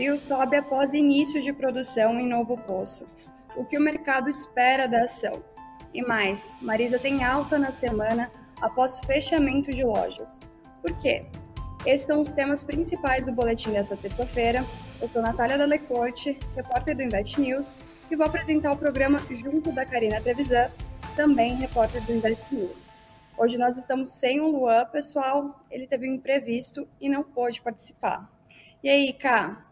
PetroRio sobe após início de produção em novo poço. O que o mercado espera da ação? E mais, Marisa tem alta na semana após fechamento de lojas. Por quê? Esses são os temas principais do boletim dessa terça-feira. Eu sou Natália Dalecorte, repórter do Invest News, e vou apresentar o programa junto da Karina Trevisan, também repórter do Invest News. Hoje nós estamos sem o Luan, pessoal. Ele teve um imprevisto e não pôde participar. E aí, Ká,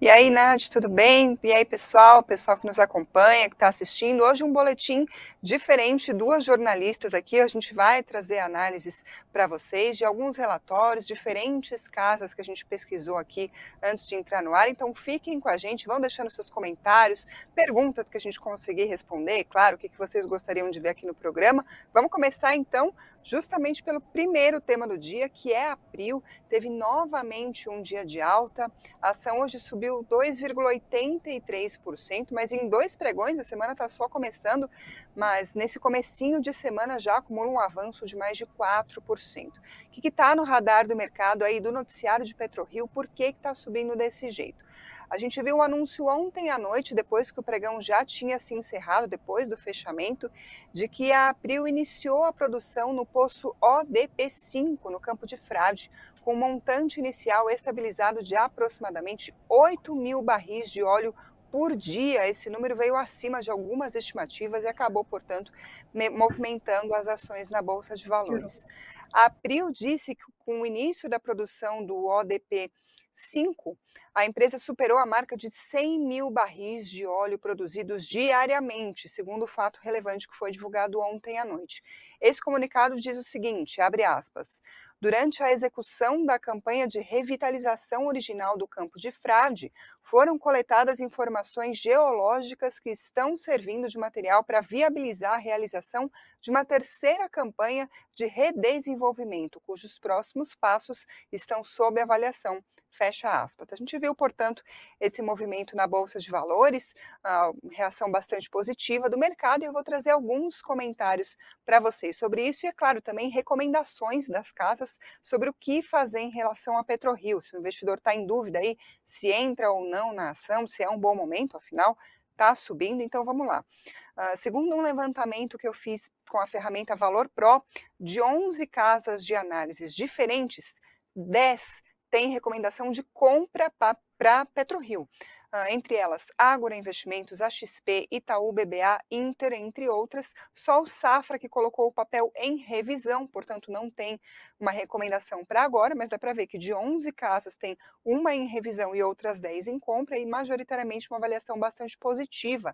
e aí, Nath, tudo bem? E aí, pessoal, pessoal que nos acompanha, que está assistindo. Hoje um boletim diferente, duas jornalistas aqui. A gente vai trazer análises para vocês de alguns relatórios, diferentes casas que a gente pesquisou aqui antes de entrar no ar. Então, fiquem com a gente, vão deixando seus comentários, perguntas que a gente conseguir responder, claro, o que vocês gostariam de ver aqui no programa. Vamos começar, então, justamente pelo primeiro tema do dia, que é abril. Teve novamente um dia de alta. A ação hoje subiu 2,83%, mas em dois pregões, a semana está só começando, mas nesse comecinho de semana já acumula um avanço de mais de 4%. O que está no radar do mercado aí do noticiário de PetroRio? Por que está subindo desse jeito? A gente viu um anúncio ontem à noite, depois que o pregão já tinha se encerrado, depois do fechamento, de que a April iniciou a produção no poço ODP5, no campo de Frade, com um montante inicial estabilizado de aproximadamente 8 mil barris de óleo por dia. Esse número veio acima de algumas estimativas e acabou, portanto, movimentando as ações na Bolsa de Valores. A April disse que com o início da produção do ODP 5, a empresa superou a marca de 100 mil barris de óleo produzidos diariamente, segundo o fato relevante que foi divulgado ontem à noite. Esse comunicado diz o seguinte, abre aspas, Durante a execução da campanha de revitalização original do campo de Frade, foram coletadas informações geológicas que estão servindo de material para viabilizar a realização de uma terceira campanha de redesenvolvimento, cujos próximos passos estão sob avaliação Fecha aspas. A gente viu, portanto, esse movimento na Bolsa de Valores, reação bastante positiva do mercado, e eu vou trazer alguns comentários para vocês sobre isso, e, é claro, também recomendações das casas sobre o que fazer em relação a PetroRio. Se o investidor está em dúvida aí se entra ou não na ação, se é um bom momento, afinal, está subindo, então vamos lá. Uh, segundo um levantamento que eu fiz com a ferramenta Valor Pro, de 11 casas de análises diferentes, 10 tem recomendação de compra para PetroRio. Uh, entre elas Ágora Investimentos, AXP, Itaú BBA, Inter, entre outras. Só o Safra que colocou o papel em revisão, portanto não tem uma recomendação para agora, mas dá para ver que de 11 casas tem uma em revisão e outras 10 em compra e majoritariamente uma avaliação bastante positiva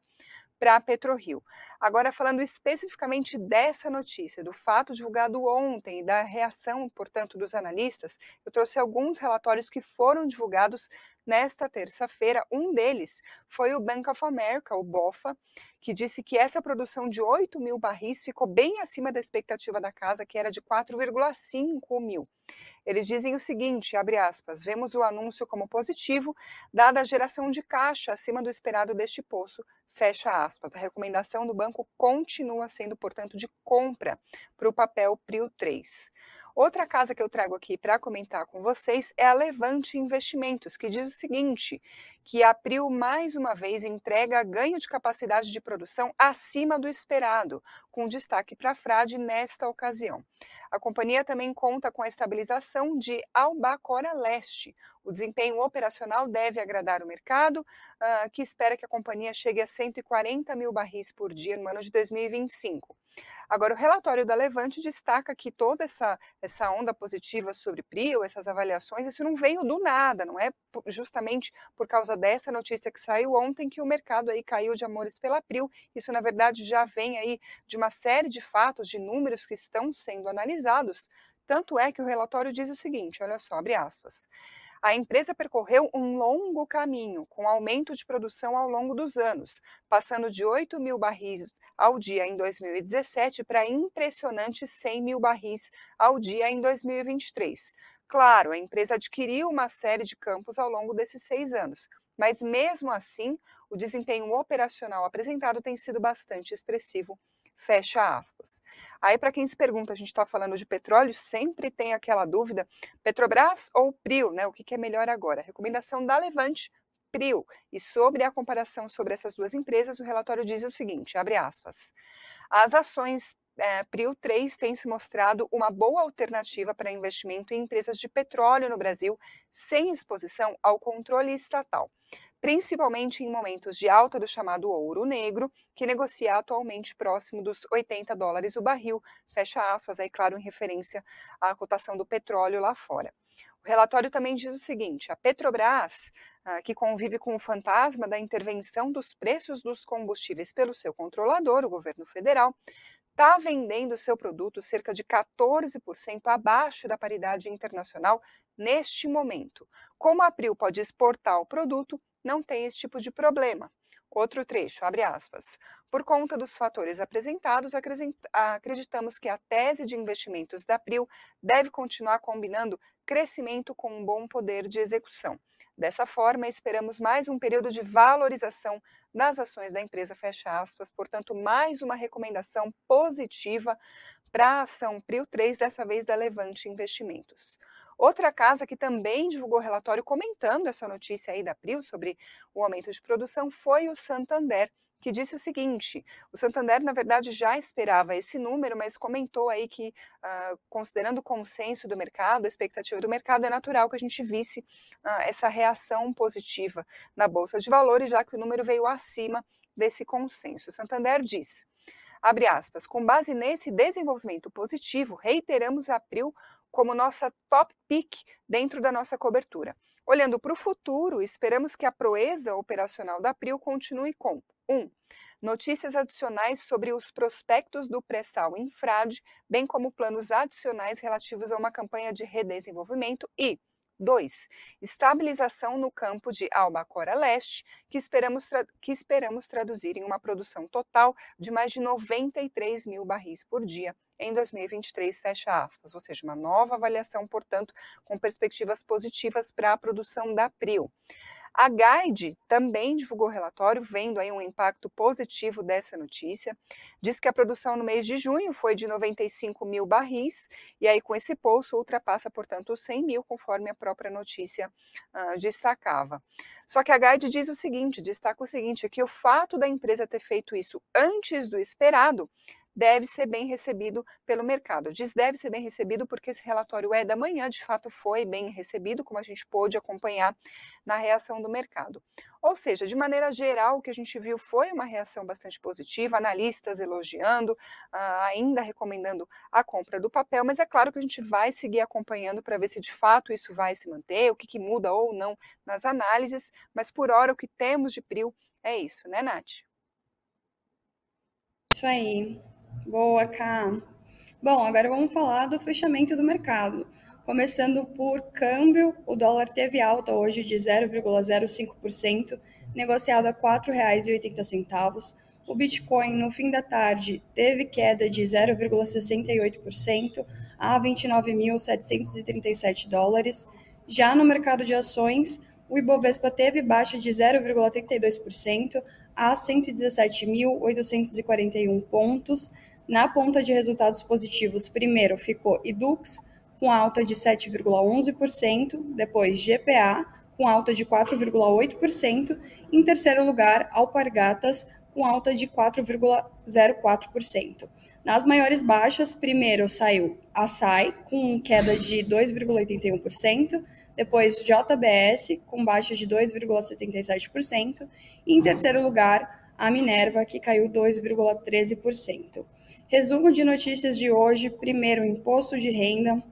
para a PetroRio. Agora, falando especificamente dessa notícia, do fato divulgado ontem e da reação, portanto, dos analistas, eu trouxe alguns relatórios que foram divulgados nesta terça-feira. Um deles foi o Bank of America, o BOFA, que disse que essa produção de 8 mil barris ficou bem acima da expectativa da casa, que era de 4,5 mil. Eles dizem o seguinte, abre aspas, vemos o anúncio como positivo, dada a geração de caixa acima do esperado deste poço, Fecha aspas. A recomendação do banco continua sendo, portanto, de compra para o papel PRIO 3. Outra casa que eu trago aqui para comentar com vocês é a Levante Investimentos, que diz o seguinte: que a Prio mais uma vez entrega ganho de capacidade de produção acima do esperado, com destaque para a Frade nesta ocasião. A companhia também conta com a estabilização de Albacora Leste. O desempenho operacional deve agradar o mercado, uh, que espera que a companhia chegue a 140 mil barris por dia no ano de 2025. Agora, o relatório da Levante destaca que toda essa, essa onda positiva sobre PRIO, essas avaliações, isso não veio do nada, não é justamente por causa dessa notícia que saiu ontem que o mercado aí caiu de amores pela PRIO. Isso, na verdade, já vem aí de uma série de fatos, de números que estão sendo analisados. Tanto é que o relatório diz o seguinte, olha só, abre aspas. A empresa percorreu um longo caminho, com aumento de produção ao longo dos anos, passando de 8 mil barris ao dia em 2017 para impressionantes 100 mil barris ao dia em 2023. Claro, a empresa adquiriu uma série de campos ao longo desses seis anos, mas mesmo assim, o desempenho operacional apresentado tem sido bastante expressivo. Fecha aspas. Aí, para quem se pergunta, a gente está falando de petróleo, sempre tem aquela dúvida: Petrobras ou PRIO, né? O que, que é melhor agora? Recomendação da Levante PRIO. E sobre a comparação sobre essas duas empresas, o relatório diz o seguinte: abre aspas. As ações é, PRIO 3 têm se mostrado uma boa alternativa para investimento em empresas de petróleo no Brasil, sem exposição ao controle estatal principalmente em momentos de alta do chamado ouro negro, que negocia atualmente próximo dos 80 dólares o barril, fecha aspas, aí claro, em referência à cotação do petróleo lá fora. O relatório também diz o seguinte: a Petrobras, ah, que convive com o fantasma da intervenção dos preços dos combustíveis pelo seu controlador, o governo federal, está vendendo seu produto cerca de 14% abaixo da paridade internacional neste momento. Como a April pode exportar o produto, não tem esse tipo de problema. Outro trecho, abre aspas. Por conta dos fatores apresentados, acreditamos que a tese de investimentos da April deve continuar combinando crescimento com um bom poder de execução. Dessa forma, esperamos mais um período de valorização das ações da empresa, fecha aspas, portanto, mais uma recomendação positiva para a ação PRIO 3, dessa vez da Levante Investimentos. Outra casa que também divulgou relatório comentando essa notícia aí da Prio sobre o aumento de produção foi o Santander, que disse o seguinte: o Santander, na verdade, já esperava esse número, mas comentou aí que, uh, considerando o consenso do mercado, a expectativa do mercado, é natural que a gente visse uh, essa reação positiva na Bolsa de Valores, já que o número veio acima desse consenso. O Santander diz. Abre aspas, com base nesse desenvolvimento positivo, reiteramos a April como nossa top pick dentro da nossa cobertura. Olhando para o futuro, esperamos que a proeza operacional da Prio continue com 1. Um, notícias adicionais sobre os prospectos do pré-sal em frade, bem como planos adicionais relativos a uma campanha de redesenvolvimento e 2. Estabilização no campo de Albacora Leste, que esperamos, que esperamos traduzir em uma produção total de mais de 93 mil barris por dia em 2023, fecha aspas, ou seja, uma nova avaliação, portanto, com perspectivas positivas para a produção da Prio. A Guide também divulgou relatório, vendo aí um impacto positivo dessa notícia. Diz que a produção no mês de junho foi de 95 mil barris, e aí com esse pulso ultrapassa, portanto, os 100 mil, conforme a própria notícia uh, destacava. Só que a Guide diz o seguinte, destaca o seguinte, é que o fato da empresa ter feito isso antes do esperado deve ser bem recebido pelo mercado. Diz deve ser bem recebido porque esse relatório é da manhã, de fato foi bem recebido, como a gente pôde acompanhar na reação do mercado. Ou seja, de maneira geral, o que a gente viu foi uma reação bastante positiva, analistas elogiando, ainda recomendando a compra do papel, mas é claro que a gente vai seguir acompanhando para ver se de fato isso vai se manter, o que, que muda ou não nas análises, mas por hora o que temos de PRIO é isso, né, Nath? Isso aí. Boa, Ká. Bom, agora vamos falar do fechamento do mercado. Começando por câmbio, o dólar teve alta hoje de 0,05%, negociado a R$ 4,80. O Bitcoin, no fim da tarde, teve queda de 0,68% a 29.737 dólares. Já no mercado de ações, o Ibovespa teve baixa de 0,32% a 117.841 pontos. Na ponta de resultados positivos, primeiro ficou Edux, com alta de 7,11%, depois GPA, com alta de 4,8%, em terceiro lugar, Alpargatas, com alta de 4,04%. Nas maiores baixas, primeiro saiu Açaí, com queda de 2,81%, depois JBS, com baixa de 2,77%, e em terceiro lugar, a Minerva, que caiu 2,13%. Resumo de notícias de hoje: primeiro, imposto de renda.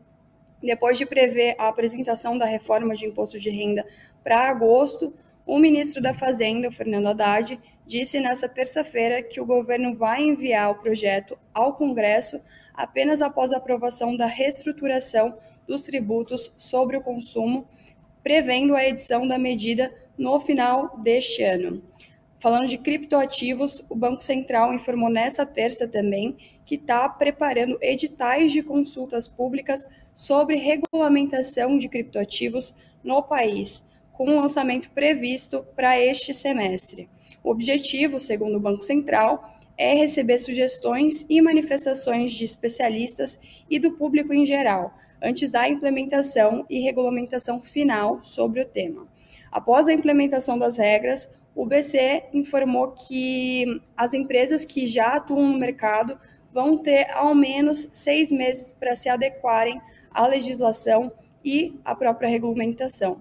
Depois de prever a apresentação da reforma de imposto de renda para agosto, o ministro da Fazenda, Fernando Haddad, disse nesta terça-feira que o governo vai enviar o projeto ao Congresso apenas após a aprovação da reestruturação dos tributos sobre o consumo, prevendo a edição da medida no final deste ano. Falando de criptoativos, o Banco Central informou nesta terça também que está preparando editais de consultas públicas sobre regulamentação de criptoativos no país, com o lançamento previsto para este semestre. O objetivo, segundo o Banco Central, é receber sugestões e manifestações de especialistas e do público em geral, antes da implementação e regulamentação final sobre o tema. Após a implementação das regras, o BCE informou que as empresas que já atuam no mercado vão ter ao menos seis meses para se adequarem à legislação e à própria regulamentação.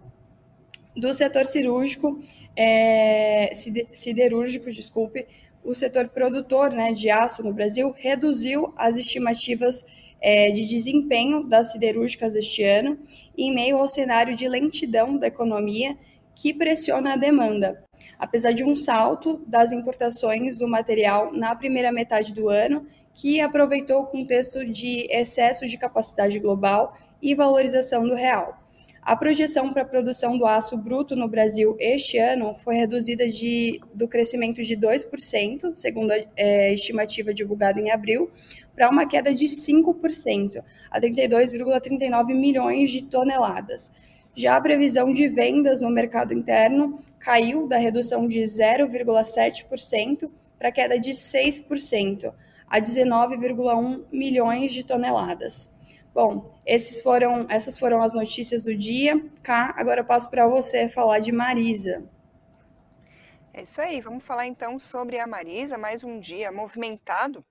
Do setor cirúrgico, é, siderúrgico, desculpe, o setor produtor né, de aço no Brasil reduziu as estimativas é, de desempenho das siderúrgicas este ano, em meio ao cenário de lentidão da economia que pressiona a demanda. Apesar de um salto das importações do material na primeira metade do ano, que aproveitou o contexto de excesso de capacidade global e valorização do real. A projeção para a produção do aço bruto no Brasil este ano foi reduzida de, do crescimento de 2%, segundo a é, estimativa divulgada em abril, para uma queda de 5%, a 32,39 milhões de toneladas. Já a previsão de vendas no mercado interno caiu da redução de 0,7% para queda de 6%, a 19,1 milhões de toneladas. Bom, esses foram, essas foram as notícias do dia. Cá, agora eu passo para você falar de Marisa. É isso aí, vamos falar então sobre a Marisa, mais um dia movimentado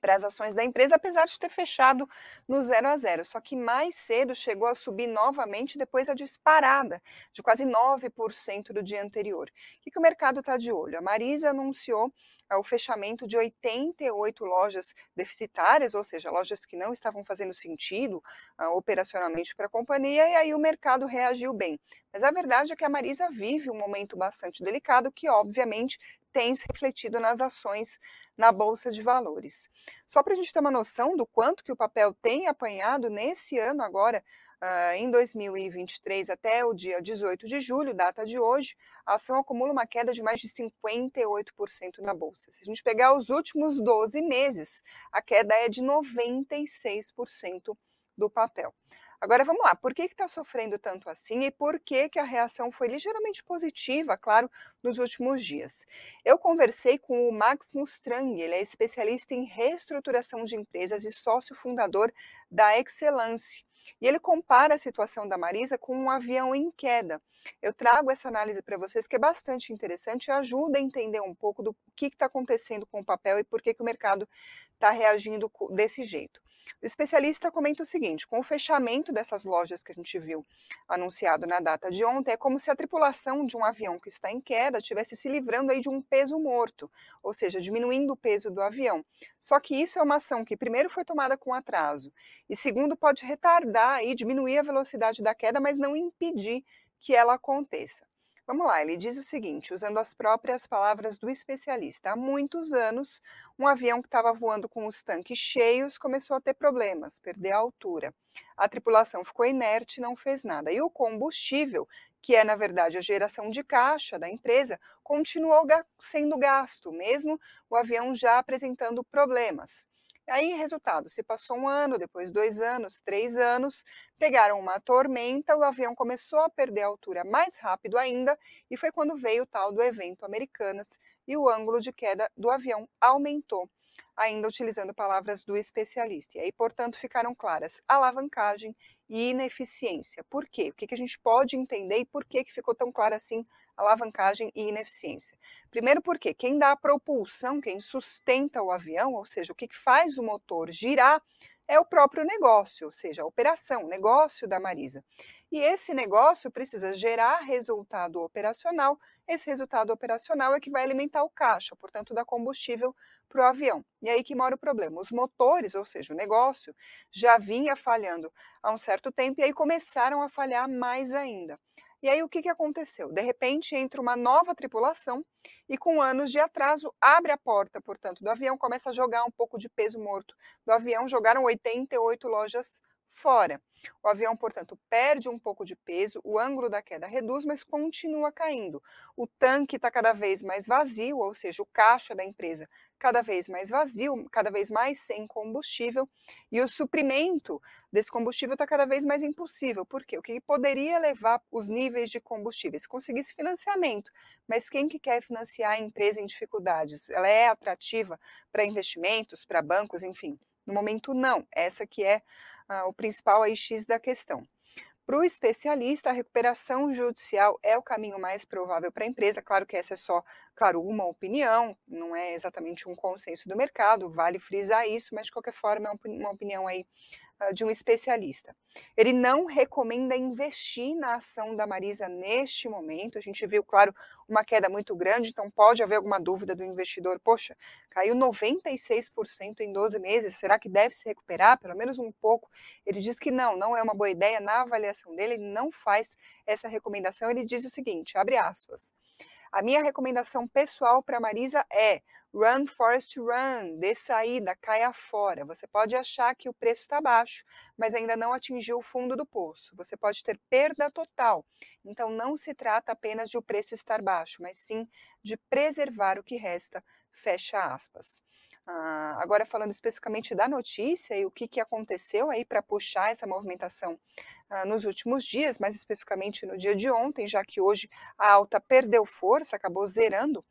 para as ações da empresa, apesar de ter fechado no 0 a 0. Só que mais cedo chegou a subir novamente depois da disparada de quase 9% do dia anterior. O que, que o mercado está de olho? A Marisa anunciou o fechamento de 88 lojas deficitárias, ou seja, lojas que não estavam fazendo sentido uh, operacionalmente para a companhia, e aí o mercado reagiu bem. Mas a verdade é que a Marisa vive um momento bastante delicado, que obviamente tem se refletido nas ações na Bolsa de Valores. Só para a gente ter uma noção do quanto que o papel tem apanhado nesse ano agora, Uh, em 2023 até o dia 18 de julho, data de hoje, a ação acumula uma queda de mais de 58% na bolsa. Se a gente pegar os últimos 12 meses, a queda é de 96% do papel. Agora vamos lá, por que está sofrendo tanto assim e por que, que a reação foi ligeiramente positiva, claro, nos últimos dias? Eu conversei com o Max Mustrang, ele é especialista em reestruturação de empresas e sócio fundador da Excellence. E ele compara a situação da Marisa com um avião em queda. Eu trago essa análise para vocês que é bastante interessante e ajuda a entender um pouco do que está acontecendo com o papel e por que, que o mercado está reagindo desse jeito. O especialista comenta o seguinte: com o fechamento dessas lojas que a gente viu anunciado na data de ontem, é como se a tripulação de um avião que está em queda estivesse se livrando aí de um peso morto, ou seja, diminuindo o peso do avião. Só que isso é uma ação que, primeiro, foi tomada com atraso, e segundo, pode retardar e diminuir a velocidade da queda, mas não impedir que ela aconteça. Vamos lá, ele diz o seguinte, usando as próprias palavras do especialista: há muitos anos, um avião que estava voando com os tanques cheios começou a ter problemas, perder a altura. A tripulação ficou inerte e não fez nada. E o combustível, que é na verdade a geração de caixa da empresa, continuou sendo gasto, mesmo o avião já apresentando problemas. Aí, resultado, se passou um ano, depois dois anos, três anos, pegaram uma tormenta, o avião começou a perder a altura mais rápido ainda, e foi quando veio o tal do evento Americanas e o ângulo de queda do avião aumentou, ainda utilizando palavras do especialista. E aí, portanto, ficaram claras alavancagem e ineficiência. Por quê? O que, a gente pode entender e por que, que ficou tão clara assim alavancagem e ineficiência? Primeiro, porque quem dá a propulsão, quem sustenta o avião, ou seja, o que, que faz o motor girar, é o próprio negócio, ou seja, a operação, o negócio da Marisa. E esse negócio precisa gerar resultado operacional. Esse resultado operacional é que vai alimentar o caixa, portanto, dar combustível para o avião. E aí que mora o problema. Os motores, ou seja, o negócio, já vinha falhando há um certo tempo e aí começaram a falhar mais ainda. E aí o que, que aconteceu? De repente entra uma nova tripulação e com anos de atraso abre a porta, portanto, do avião, começa a jogar um pouco de peso morto do avião, jogaram 88 lojas fora. O avião, portanto, perde um pouco de peso, o ângulo da queda reduz, mas continua caindo. O tanque está cada vez mais vazio, ou seja, o caixa da empresa cada vez mais vazio, cada vez mais sem combustível, e o suprimento desse combustível está cada vez mais impossível. Por quê? O que poderia levar os níveis de combustível? Se conseguisse financiamento, mas quem que quer financiar a empresa em dificuldades? Ela é atrativa para investimentos, para bancos, enfim. No momento, não. Essa que é ah, o principal aí X da questão. Para o especialista, a recuperação judicial é o caminho mais provável para a empresa. Claro que essa é só, claro, uma opinião, não é exatamente um consenso do mercado, vale frisar isso, mas de qualquer forma é uma opinião aí de um especialista. Ele não recomenda investir na ação da Marisa neste momento. A gente viu, claro, uma queda muito grande, então pode haver alguma dúvida do investidor. Poxa, caiu 96% em 12 meses, será que deve se recuperar? Pelo menos um pouco. Ele diz que não, não é uma boa ideia. Na avaliação dele, ele não faz essa recomendação. Ele diz o seguinte: abre aspas. A minha recomendação pessoal para Marisa é Run, Forest Run, dê saída, caia fora. Você pode achar que o preço está baixo, mas ainda não atingiu o fundo do poço. Você pode ter perda total. Então, não se trata apenas de o preço estar baixo, mas sim de preservar o que resta. Fecha aspas. Ah, agora, falando especificamente da notícia e o que, que aconteceu aí para puxar essa movimentação ah, nos últimos dias, mais especificamente no dia de ontem, já que hoje a alta perdeu força, acabou zerando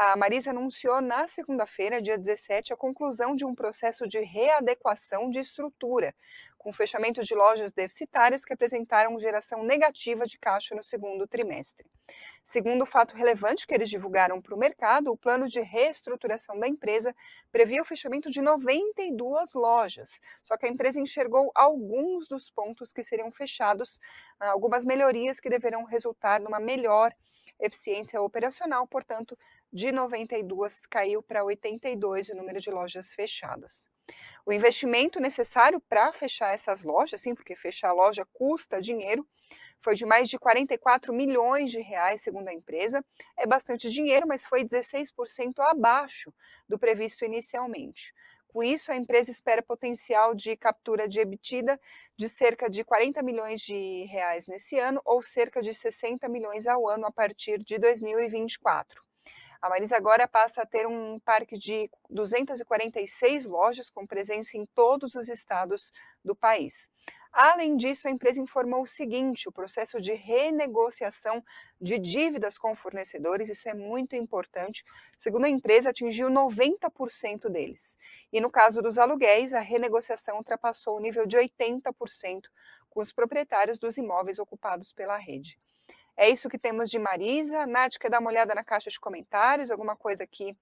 a Marisa anunciou na segunda-feira, dia 17, a conclusão de um processo de readequação de estrutura, com fechamento de lojas deficitárias que apresentaram geração negativa de caixa no segundo trimestre. Segundo o fato relevante que eles divulgaram para o mercado, o plano de reestruturação da empresa previa o fechamento de 92 lojas. Só que a empresa enxergou alguns dos pontos que seriam fechados, ah, algumas melhorias que deverão resultar numa melhor eficiência operacional, portanto, de 92 caiu para 82 o número de lojas fechadas. O investimento necessário para fechar essas lojas, sim, porque fechar a loja custa dinheiro, foi de mais de 44 milhões de reais, segundo a empresa. É bastante dinheiro, mas foi 16% abaixo do previsto inicialmente. Com isso, a empresa espera potencial de captura de EBITDA de cerca de 40 milhões de reais nesse ano ou cerca de 60 milhões ao ano a partir de 2024. A Marisa agora passa a ter um parque de 246 lojas com presença em todos os estados do país. Além disso, a empresa informou o seguinte: o processo de renegociação de dívidas com fornecedores, isso é muito importante. Segundo a empresa, atingiu 90% deles. E no caso dos aluguéis, a renegociação ultrapassou o nível de 80% com os proprietários dos imóveis ocupados pela rede. É isso que temos de Marisa. Nath, quer dar uma olhada na caixa de comentários? Alguma coisa aqui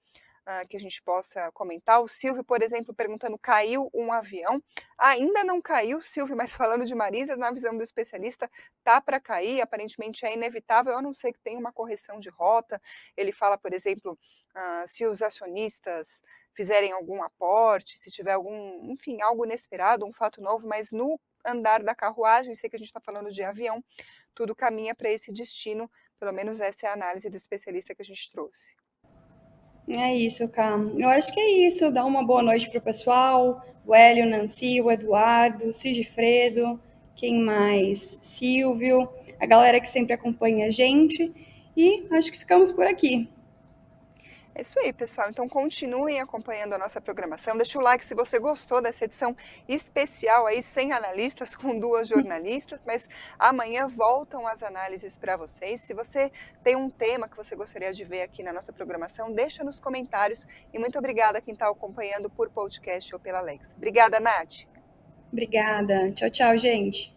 uh, que a gente possa comentar? O Silvio, por exemplo, perguntando: caiu um avião? Ainda não caiu, Silvio, mas falando de Marisa, na visão do especialista, tá para cair, aparentemente é inevitável, a não ser que tenha uma correção de rota. Ele fala, por exemplo, uh, se os acionistas fizerem algum aporte, se tiver algum, enfim, algo inesperado, um fato novo, mas no andar da carruagem, sei que a gente está falando de avião, tudo caminha para esse destino, pelo menos essa é a análise do especialista que a gente trouxe. É isso, Cam. Eu acho que é isso. Dá uma boa noite para o pessoal. O Hélio, Nancy, o Eduardo, o Sigifredo, quem mais? Silvio, a galera que sempre acompanha a gente. E acho que ficamos por aqui. É isso aí, pessoal. Então continuem acompanhando a nossa programação. Deixa o like se você gostou dessa edição especial aí, sem analistas, com duas jornalistas. Mas amanhã voltam as análises para vocês. Se você tem um tema que você gostaria de ver aqui na nossa programação, deixa nos comentários. E muito obrigada a quem está acompanhando por podcast ou pela Alexa. Obrigada, Nath. Obrigada. Tchau, tchau, gente.